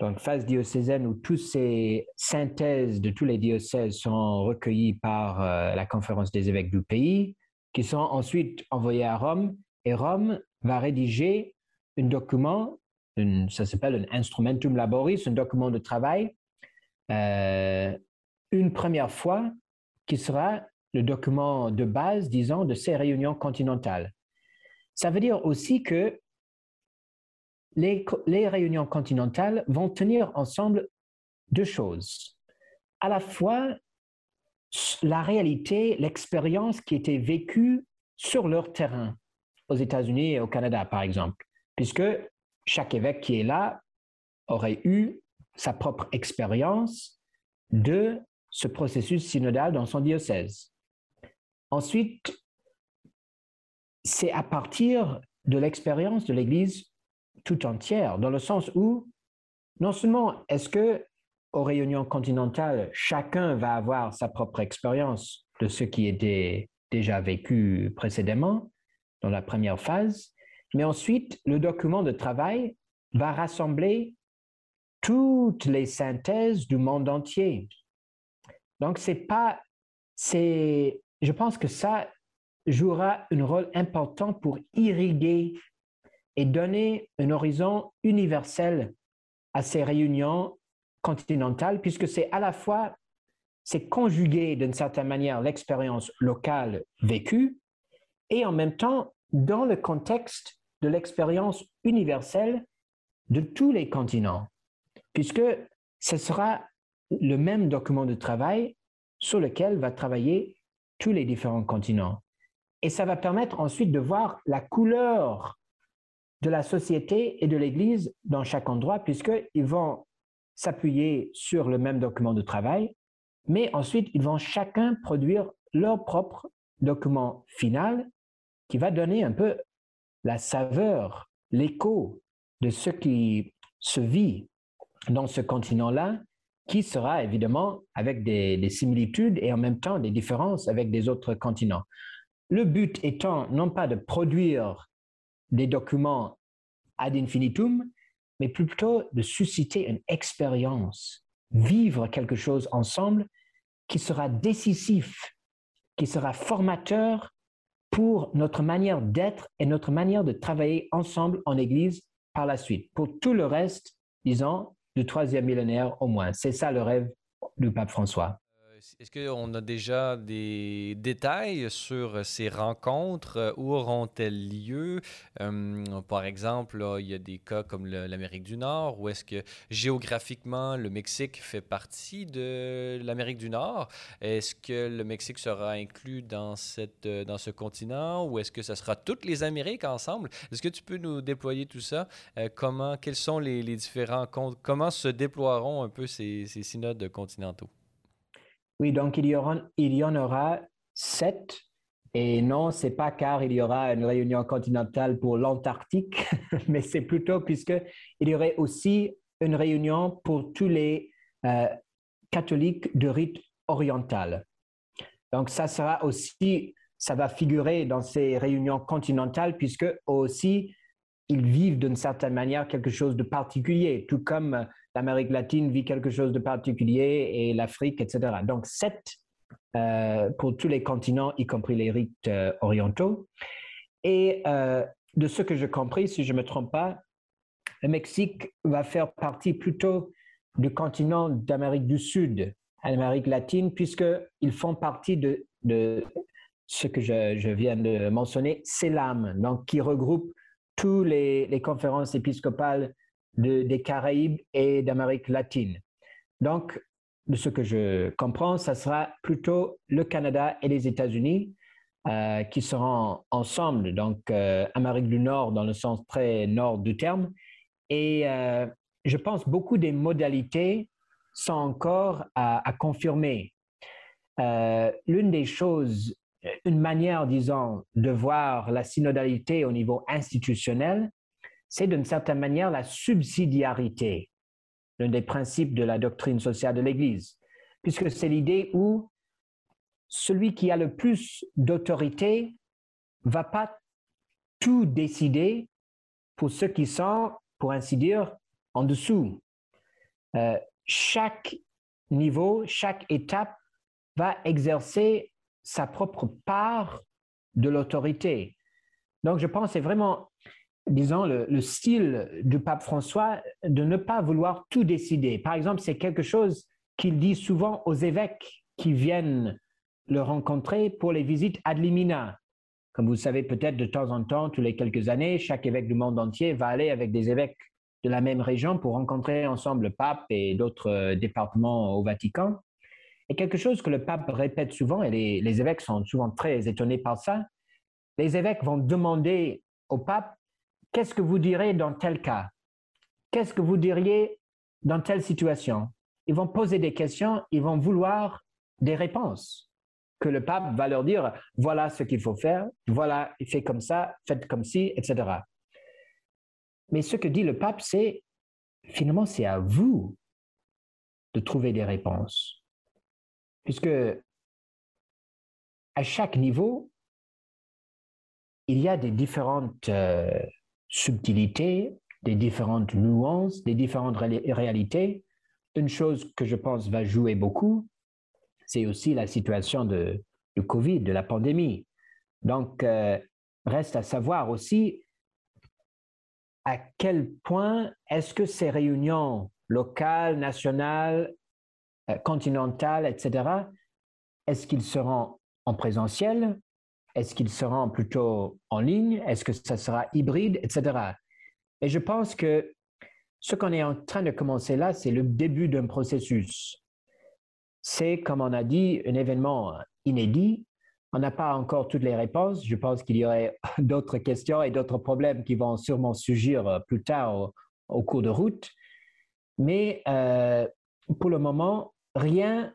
donc phase diocésaine où toutes ces synthèses de tous les diocèses sont recueillies par euh, la conférence des évêques du pays, qui sont ensuite envoyées à Rome, et Rome va rédiger un document ça s'appelle un instrumentum laboris, un document de travail, euh, une première fois qui sera le document de base, disons, de ces réunions continentales. Ça veut dire aussi que les, les réunions continentales vont tenir ensemble deux choses. À la fois la réalité, l'expérience qui était vécue sur leur terrain, aux États-Unis et au Canada, par exemple, puisque chaque évêque qui est là aurait eu sa propre expérience de ce processus synodal dans son diocèse. Ensuite, c'est à partir de l'expérience de l'Église tout entière, dans le sens où non seulement est-ce que aux réunions continentales, chacun va avoir sa propre expérience de ce qui était déjà vécu précédemment dans la première phase. Mais ensuite, le document de travail va rassembler toutes les synthèses du monde entier. Donc, c'est pas, c'est, je pense que ça jouera un rôle important pour irriguer et donner un horizon universel à ces réunions continentales, puisque c'est à la fois, c'est conjuguer d'une certaine manière l'expérience locale vécue et en même temps dans le contexte de l'expérience universelle de tous les continents, puisque ce sera le même document de travail sur lequel va travailler tous les différents continents. Et ça va permettre ensuite de voir la couleur de la société et de l'Église dans chaque endroit, puisqu'ils vont s'appuyer sur le même document de travail, mais ensuite, ils vont chacun produire leur propre document final qui va donner un peu la saveur, l'écho de ce qui se vit dans ce continent-là, qui sera évidemment avec des, des, similitudes et en même temps des différences avec des autres continents. Le but étant non pas de produire des documents ad infinitum, mais plutôt de susciter une expérience, vivre quelque chose ensemble qui sera décisif, qui sera formateur pour notre manière d'être et notre manière de travailler ensemble en Église par la suite. Pour tout le reste, disons, du troisième millénaire au moins. C'est ça le rêve du pape François. Est-ce qu'on a déjà des détails sur ces rencontres? Où auront-elles lieu? Euh, par exemple, il y a des cas comme l'Amérique du Nord, où est-ce que géographiquement le Mexique fait partie de l'Amérique du Nord? Est-ce que le Mexique sera inclus dans, cette, dans ce continent? Ou est-ce que ce sera toutes les Amériques ensemble? Est-ce que tu peux nous déployer tout ça? Euh, comment, quels sont les différents comptes? Comment se déploieront un peu ces, ces synodes continentaux? Oui, donc il y, aura, il y en aura sept. Et non, c'est pas car il y aura une réunion continentale pour l'Antarctique, [laughs] mais c'est plutôt puisqu'il y aurait aussi une réunion pour tous les euh, catholiques de rite oriental. Donc ça sera aussi, ça va figurer dans ces réunions continentales puisque aussi ils vivent d'une certaine manière quelque chose de particulier, tout comme l'Amérique latine vit quelque chose de particulier et l'Afrique, etc. Donc, sept euh, pour tous les continents, y compris les rites euh, orientaux. Et euh, de ce que j'ai compris, si je ne me trompe pas, le Mexique va faire partie plutôt du continent d'Amérique du Sud, l'Amérique latine, puisqu'ils font partie de, ce que je, je, viens de mentionner, CELAM, donc qui regroupe toutes les conférences épiscopales des Caraïbes et d'Amérique latine. Donc, de ce que je comprends, ça sera plutôt le Canada et les États-Unis euh, qui seront ensemble, donc euh, Amérique du Nord dans le sens très nord du terme. Et euh, je pense beaucoup des modalités sont encore à, à confirmer. L'une des choses, une manière, disons, de voir la synodalité au niveau institutionnel, c'est d'une certaine manière la subsidiarité, l'un des principes de la doctrine sociale de l'Église, puisque c'est l'idée où celui qui a le plus d'autorité va pas tout décider pour ceux qui sont, pour ainsi dire, en dessous. Euh, chaque niveau, chaque étape va exercer sa propre part de l'autorité. Donc, je pense que c'est vraiment disons, le, style du pape François de ne pas vouloir tout décider. Par exemple, c'est quelque chose qu'il dit souvent aux évêques qui viennent le rencontrer pour les visites ad limina. Comme vous savez peut-être de temps en temps, tous les quelques années, chaque évêque du monde entier va aller avec des évêques de la même région pour rencontrer ensemble le pape et d'autres euh, départements au Vatican. Et quelque chose que le pape répète souvent, et les évêques sont souvent très étonnés par ça, les évêques vont demander au pape Qu'est-ce que vous direz dans tel cas? Qu'est-ce que vous diriez dans telle situation? Ils vont poser des questions, ils vont vouloir des réponses que le pape va leur dire, voilà ce qu'il faut faire, voilà, fait comme ça, faites comme ci, etc. Mais ce que dit le pape, c'est, finalement, c'est à vous de trouver des réponses. Puisque à chaque niveau, il y a des différentes euh, subtilités, des différentes nuances, des différentes réalités. Une chose que je pense va jouer beaucoup, c'est aussi la situation de, du Covid, de la pandémie. Donc, euh, reste à savoir aussi à quel point est-ce que ces réunions locales, nationales, euh, continentales, etc., est-ce qu'ils seront en présentiel? Est-ce qu'ils seront plutôt en ligne? Est-ce que ça sera hybride, etc. Et je pense que ce qu'on est en train de commencer là, c'est le début d'un processus. C'est, comme on a dit, un événement inédit. On n'a pas encore toutes les réponses. Je pense qu'il y aurait [laughs] d'autres questions et d'autres problèmes qui vont sûrement surgir euh, plus tard au, cours de route. Mais euh, pour le moment, rien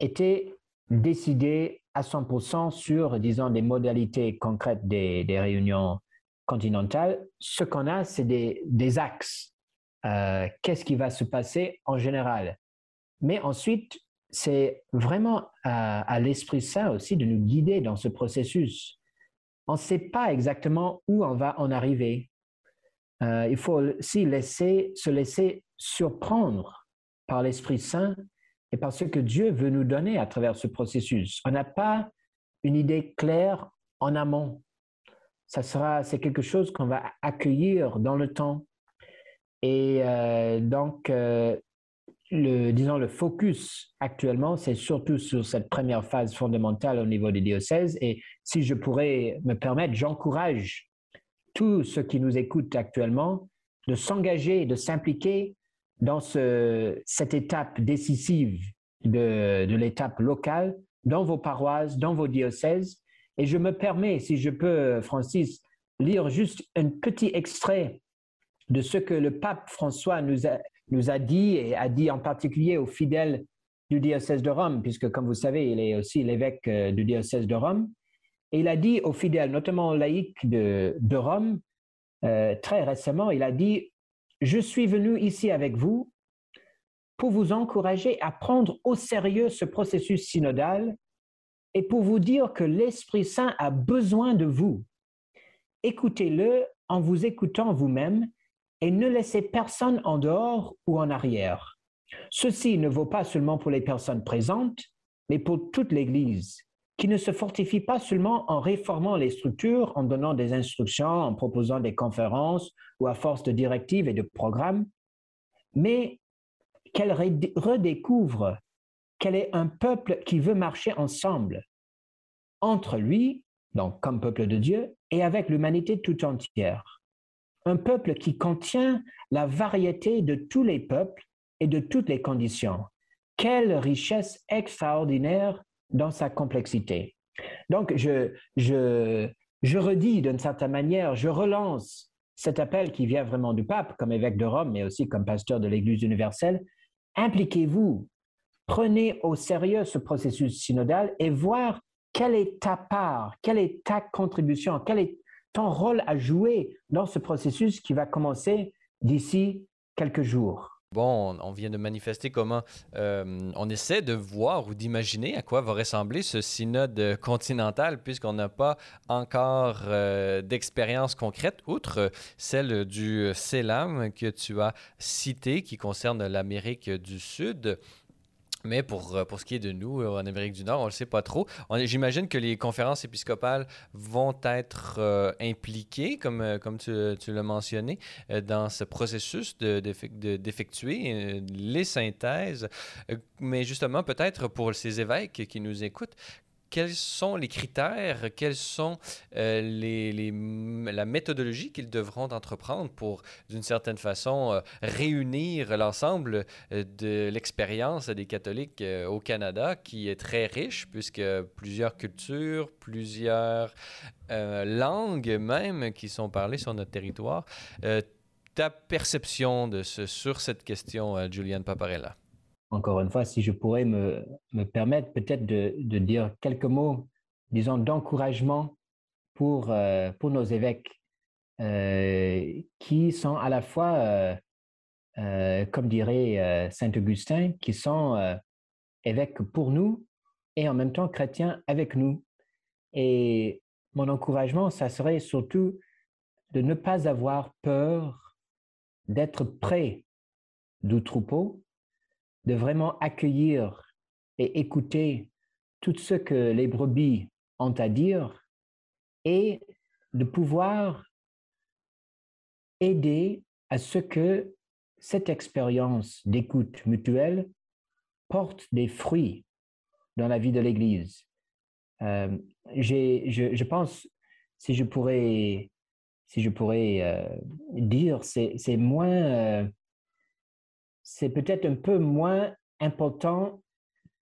n'était décidé à 100% sur, disons, des modalités concrètes des, réunions continentales. Ce qu'on a, c'est des, axes. Euh, qu'est-ce qui va se passer en général? Mais ensuite, c'est vraiment à, l'Esprit Saint aussi de nous guider dans ce processus. On ne sait pas exactement où on va en arriver. Euh, il faut aussi laisser, se laisser surprendre par l'Esprit Saint et par que Dieu veut nous donner à travers ce processus. On n'a pas une idée claire en amont. Ça sera, c'est quelque chose qu'on va accueillir dans le temps. Et euh, donc, euh, disons, le focus actuellement, c'est surtout sur cette première phase fondamentale au niveau des diocèses. Et si je pourrais me permettre, j'encourage tous ceux qui nous écoutent actuellement de s'engager, de s'impliquer dans ce, cette étape décisive de, l'étape locale, dans vos paroisses, dans vos diocèses. Et je me permets, si je peux, Francis, lire juste un petit extrait de ce que le pape François nous a, dit, et a dit en particulier aux fidèles du diocèse de Rome, puisque comme vous savez, il est aussi l'évêque euh, du diocèse de Rome. Et il a dit aux fidèles, notamment aux laïcs de, de Rome, euh, très récemment, il a dit, je suis venu ici avec vous pour vous encourager à prendre au sérieux ce processus synodal et pour vous dire que l'Esprit Saint a besoin de vous. Écoutez-le en vous écoutant vous-même et ne laissez personne en dehors ou en arrière. Ceci ne vaut pas seulement pour les personnes présentes, mais pour toute l'Église, qui ne se fortifie pas seulement en réformant les structures, en donnant des instructions, en proposant des conférences ou à force de directives et de programmes, mais qu'elle redécouvre qu'elle est un peuple qui veut marcher ensemble, entre lui, donc comme peuple de Dieu, et avec l'humanité tout entière un peuple qui contient la variété de tous les peuples et de toutes les conditions. Quelle richesse extraordinaire dans sa complexité. Donc, je, je, je redis d'une certaine manière, je relance cet appel qui vient vraiment du pape comme évêque de Rome, mais aussi comme pasteur de l'Église universelle. Impliquez-vous, prenez au sérieux ce processus synodal et voir quelle est ta part, quelle est ta contribution, quelle est ton rôle à jouer dans ce processus qui va commencer d'ici quelques jours. Bon, on vient de manifester comment euh, on essaie de voir ou d'imaginer à quoi va ressembler ce synode continental, puisqu'on n'a pas encore euh, d'expérience concrète, outre celle du CELAM que tu as cité, qui concerne l'Amérique du Sud. Mais pour, euh, pour ce qui est de nous, euh, en Amérique du Nord, on ne le sait pas trop. J'imagine que les conférences épiscopales vont être euh, impliquées, comme, tu, l'as mentionné, dans ce processus d'effectuer de, les synthèses. Mais justement, peut-être pour ces évêques qui nous écoutent, quels sont les critères, quelles sont euh, la méthodologie qu'ils devront entreprendre pour, d'une certaine façon, euh, réunir l'ensemble euh, de l'expérience des catholiques au Canada, qui est très riche, puisque plusieurs cultures, plusieurs langues même qui sont parlées sur notre territoire. ta perception sur cette question, Juliane Paparella? Encore une fois, si je pourrais me, me permettre peut-être de, de, dire quelques mots, disons, d'encouragement pour, euh, pour nos évêques, euh, qui sont à la fois euh, comme dirait Saint Augustin, qui sont évêques pour nous et en même temps chrétiens avec nous. Et mon encouragement, ça serait surtout de ne pas avoir peur d'être près du troupeau, de vraiment accueillir et écouter tout ce que les brebis ont à dire et de pouvoir aider à ce que cette expérience d'écoute mutuelle porte des fruits dans la vie de l'Église. Euh, je, je, pense, si je pourrais, si je pourrais euh, dire, c'est moins, euh, c'est peut-être un peu moins important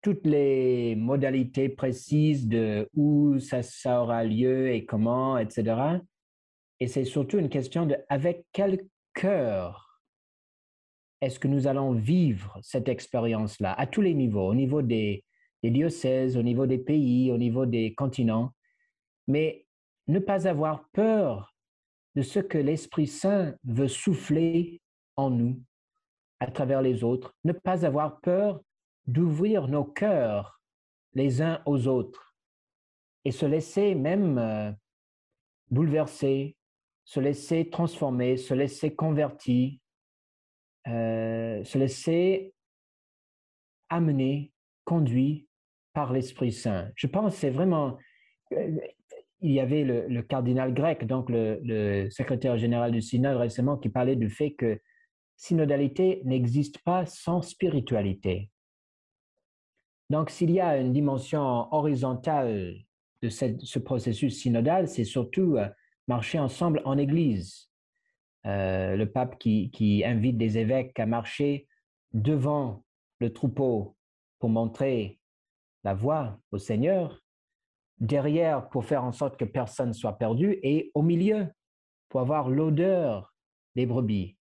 toutes les modalités précises de où ça, aura lieu et comment, etc. Et c'est surtout une question de avec quel cœur est-ce que nous allons vivre cette expérience-là à tous les niveaux, au niveau des diocèses, au niveau des pays, au niveau des continents, mais ne pas avoir peur de ce que l'Esprit Saint veut souffler en nous à travers les autres, ne pas avoir peur d'ouvrir nos cœurs les uns aux autres et se laisser même euh, bouleverser, se laisser transformer, se laisser convertir, euh, se laisser amener, conduit par l'Esprit Saint. Je pense c'est vraiment... Euh, il y avait le, cardinal grec, donc le, secrétaire général du synode récemment, qui parlait du fait que synodalité n'existe pas sans spiritualité. Donc, s'il y a une dimension horizontale de ce processus synodal, c'est surtout euh, marcher ensemble en Église. Euh, le pape qui, qui, invite des évêques à marcher devant le troupeau pour montrer la voie au Seigneur, derrière pour faire en sorte que personne ne soit perdu, et au milieu pour avoir l'odeur des brebis.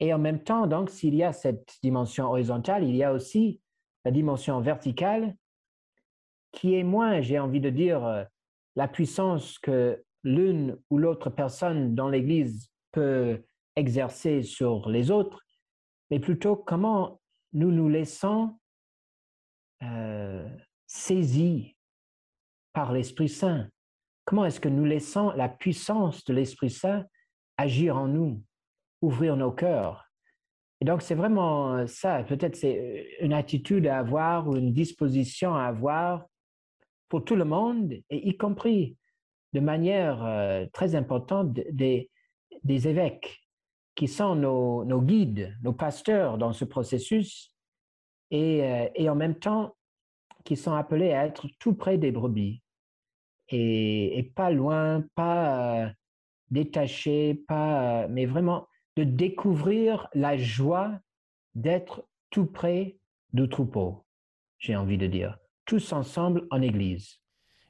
Et en même temps, donc, s'il y a cette dimension horizontale, il y a aussi la dimension verticale qui est moins, j'ai envie de dire, euh, la puissance que l'une ou l'autre personne dans l'Église peut exercer sur les autres, mais plutôt comment nous nous laissons euh, saisis par l'Esprit Saint. Comment est-ce que nous laissons la puissance de l'Esprit Saint agir en nous, ouvrir nos cœurs et donc, c'est vraiment ça. Peut-être c'est une attitude à avoir ou une disposition à avoir pour tout le monde, et y compris de manière euh, très importante des, des évêques qui sont nos, nos, guides, nos pasteurs dans ce processus, et, euh, et, en même temps qui sont appelés à être tout près des brebis, et, et pas loin, pas euh, détachés, pas, mais vraiment de découvrir la joie d'être tout près du troupeau, j'ai envie de dire, tous ensemble en Église.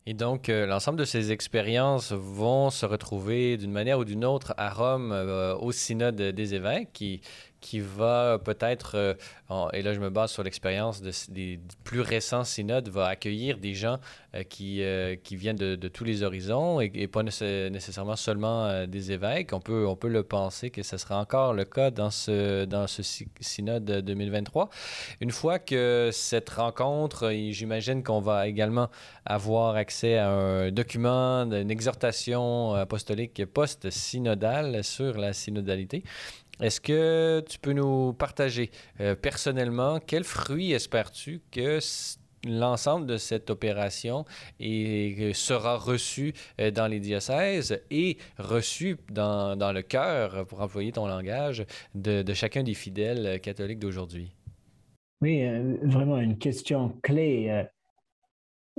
Et donc, euh, l'ensemble de ces expériences vont se retrouver d'une manière ou d'une autre à Rome euh, au synode des évêques qui, qui va peut-être, euh, et là je me base sur l'expérience de, des plus récents synodes, va accueillir des gens euh, qui, euh, qui viennent de, de, tous les horizons et, pas nécessairement seulement des évêques. On peut, on peut le penser que ce sera encore le cas dans ce, dans ce synode 2023. Une fois que cette rencontre, j'imagine qu'on va également avoir accès à un document, une exhortation apostolique post-synodale sur la synodalité. Est-ce que tu peux nous partager euh, personnellement quels fruits espères-tu que l'ensemble de cette opération sera reçu euh, dans les diocèses et reçu dans, dans le cœur, pour employer ton langage, de, chacun des fidèles catholiques d'aujourd'hui? Oui, euh, vraiment une question clé.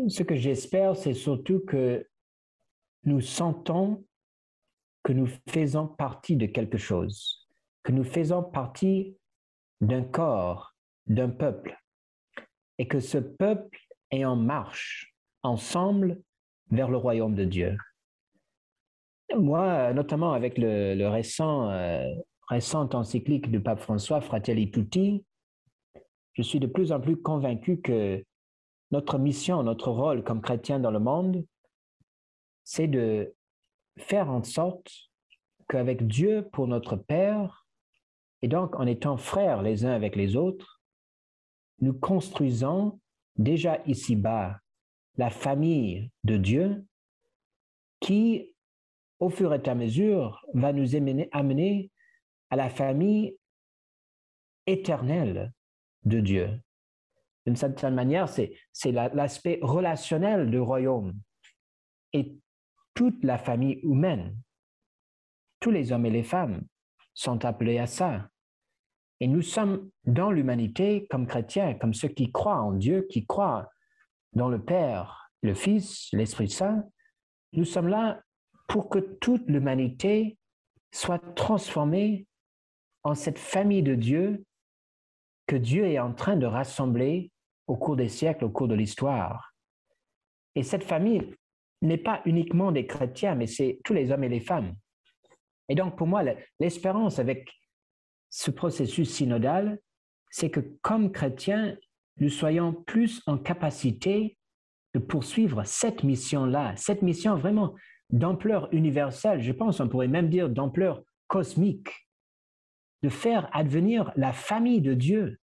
Ce que j'espère, c'est surtout que nous sentons que nous faisons partie de quelque chose que nous faisons partie d'un corps, d'un peuple, et que ce peuple est en marche ensemble vers le royaume de Dieu. Moi, notamment avec le, récent, euh, récente encyclique du pape François, Fratelli Tutti, je suis de plus en plus convaincu que notre mission, notre rôle comme chrétien dans le monde, c'est de faire en sorte qu'avec Dieu pour notre Père, Et donc, en étant frères les uns avec les autres, nous construisons déjà ici-bas la famille de Dieu qui, au fur et à mesure, va nous amener, à la famille éternelle de Dieu. D'une certaine manière, c'est l'aspect relationnel du royaume. Et toute la famille humaine, tous les hommes et les femmes sont appelés à ça. Et nous sommes dans l'humanité comme chrétiens, comme ceux qui croient en Dieu, qui croient dans le Père, le Fils, l'Esprit Saint. Nous sommes là pour que toute l'humanité soit transformée en cette famille de Dieu que Dieu est en train de rassembler au cours des siècles, au cours de l'histoire. Et cette famille n'est pas uniquement des chrétiens, mais c'est tous les hommes et les femmes. Et donc, pour moi, l'espérance avec ce processus synodal, c'est que comme chrétiens, nous soyons plus en capacité de poursuivre cette mission-là, cette mission vraiment d'ampleur universelle, je pense, on pourrait même dire d'ampleur cosmique, de faire advenir la famille de Dieu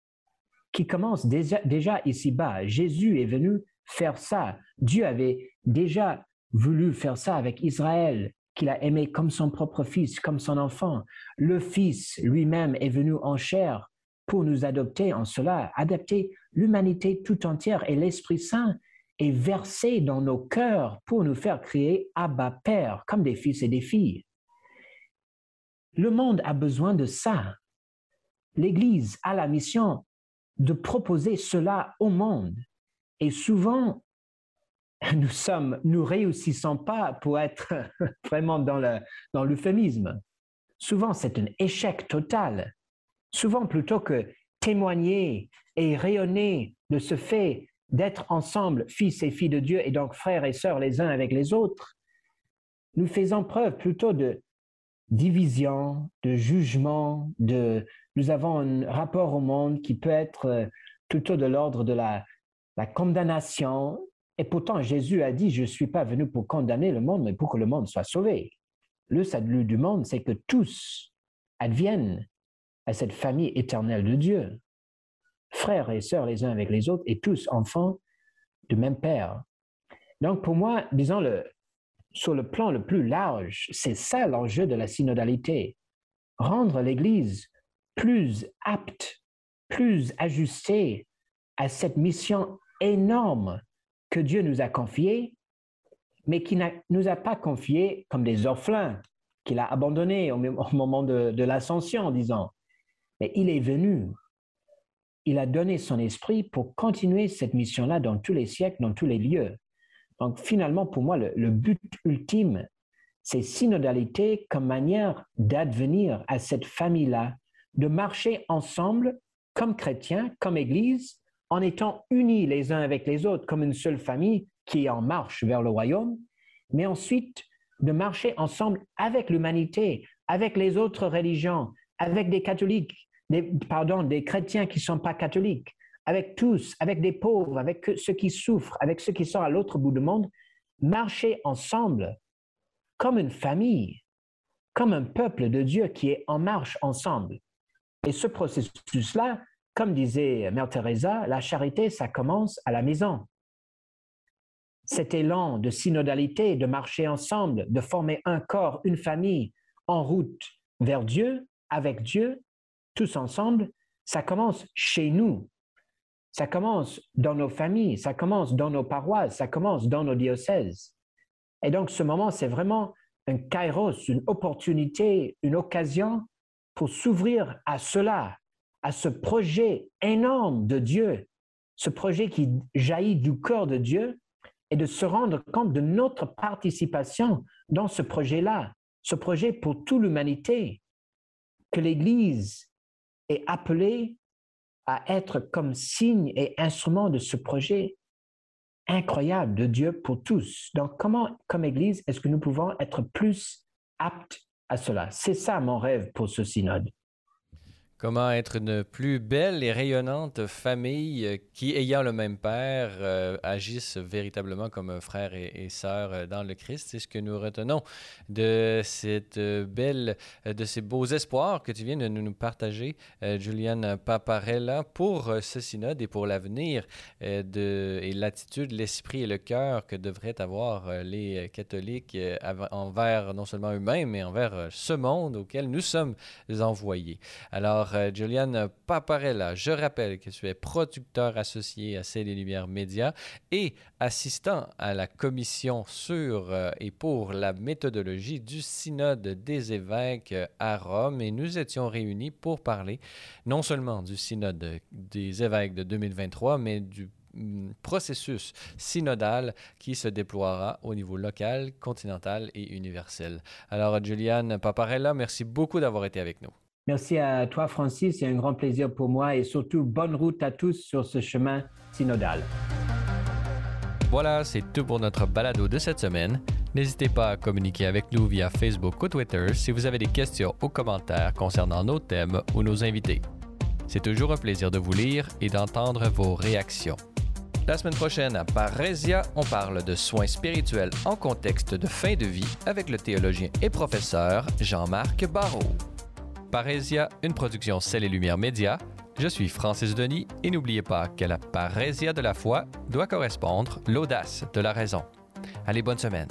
qui commence déjà, déjà ici-bas. Jésus est venu faire ça. Dieu avait déjà voulu faire ça avec Israël, qu'il a aimé comme son propre fils, comme son enfant. Le Fils lui-même est venu en chair pour nous adopter en cela, adapter l'humanité tout entière et l'Esprit Saint est versé dans nos cœurs pour nous faire crier Abba Père, comme des fils et des filles. Le monde a besoin de ça. L'Église a la mission de proposer cela au monde. Et souvent, [laughs] nous sommes, nous réussissons pas pour être [laughs] vraiment dans le, dans l'euphémisme. Souvent, c'est un échec total. Souvent, plutôt que témoigner et rayonner de ce fait d'être ensemble fils et filles de Dieu et donc frères et sœurs les uns avec les autres, nous faisons preuve plutôt de division, de jugement, de nous avons un rapport au monde qui peut être euh, plutôt de l'ordre de la, la condamnation. Et pourtant, Jésus a dit, je ne suis pas venu pour condamner le monde, mais pour que le monde soit sauvé. Le salut du monde, c'est que tous adviennent à cette famille éternelle de Dieu, frères et sœurs les uns avec les autres, et tous enfants du même Père. Donc pour moi, disons, le, sur le plan le plus large, c'est ça l'enjeu de la synodalité. Rendre l'Église plus apte, plus ajustée à cette mission énorme que Dieu nous a confiée, mais qui ne nous a pas confiée comme des orphelins qu'il a abandonnés au, moment de, de l'ascension, disons. Mais il est venu, il a donné son esprit pour continuer cette mission-là dans tous les siècles, dans tous les lieux. Donc finalement, pour moi, le, but ultime, c'est synodalité comme manière d'advenir à cette famille-là, de marcher ensemble comme chrétiens, comme Église, en étant unis les uns avec les autres comme une seule famille qui est en marche vers le royaume, mais ensuite de marcher ensemble avec l'humanité, avec les autres religions, avec des catholiques, des, pardon, des chrétiens qui ne sont pas catholiques, avec tous, avec des pauvres, avec ceux qui souffrent, avec ceux qui sont à l'autre bout du monde, marcher ensemble comme une famille, comme un peuple de Dieu qui est en marche ensemble. Et ce processus-là, comme disait Mère Teresa, la charité, ça commence à la maison. Cet élan de synodalité, de marcher ensemble, de former un corps, une famille en route vers Dieu, avec Dieu, tous ensemble, ça commence chez nous, ça commence dans nos familles, ça commence dans nos paroisses, ça commence dans nos diocèses. Et donc ce moment, c'est vraiment un kairos, une opportunité, une occasion pour s'ouvrir à cela, à ce projet énorme de Dieu, ce projet qui jaillit du cœur de Dieu, et de se rendre compte de notre participation dans ce projet-là, ce projet pour toute l'humanité, que l'Église est appelée à être comme signe et instrument de ce projet incroyable de Dieu pour tous. Donc, comment, comme Église, est-ce que nous pouvons être plus aptes à cela? C'est ça mon rêve pour ce synode. Comment être une plus belle et rayonnante famille euh, qui, ayant le même père, euh, agissent véritablement comme frères et, et sœurs euh, dans le Christ? C'est ce que nous retenons de cette belle, de ces beaux espoirs que tu viens de nous partager, Juliane Paparella, pour ce synode et pour l'avenir et l'attitude, l'esprit et le cœur que devraient avoir les catholiques envers non seulement eux-mêmes, mais envers ce monde auquel nous sommes envoyés. Alors, euh, Juliane Paparella, je rappelle que tu es producteur associé à Celle et Lumière Média et assistant à la commission sur euh, et pour la méthodologie du synode des évêques à Rome. Et nous étions réunis pour parler non seulement du synode des évêques de 2023, mais du mm, processus synodal qui se déploiera au niveau local, continental et universel. Alors, Juliane Paparella, merci beaucoup d'avoir été avec nous. Merci à toi, Francis. C'est un grand plaisir pour moi et surtout bonne route à tous sur ce chemin synodal. Voilà, c'est tout pour notre balado de cette semaine. N'hésitez pas à communiquer avec nous via Facebook ou Twitter si vous avez des questions ou commentaires concernant nos thèmes ou nos invités. C'est toujours un plaisir de vous lire et d'entendre vos réactions. La semaine prochaine, à Parésia, on parle de soins spirituels en contexte de fin de vie avec le théologien et professeur Jean-Marc Barrault. Parésia, une production Celle et Lumière Média. Je suis Francis Denis et n'oubliez pas que la parésia de la foi doit correspondre l'audace de la raison. Allez, bonne semaine.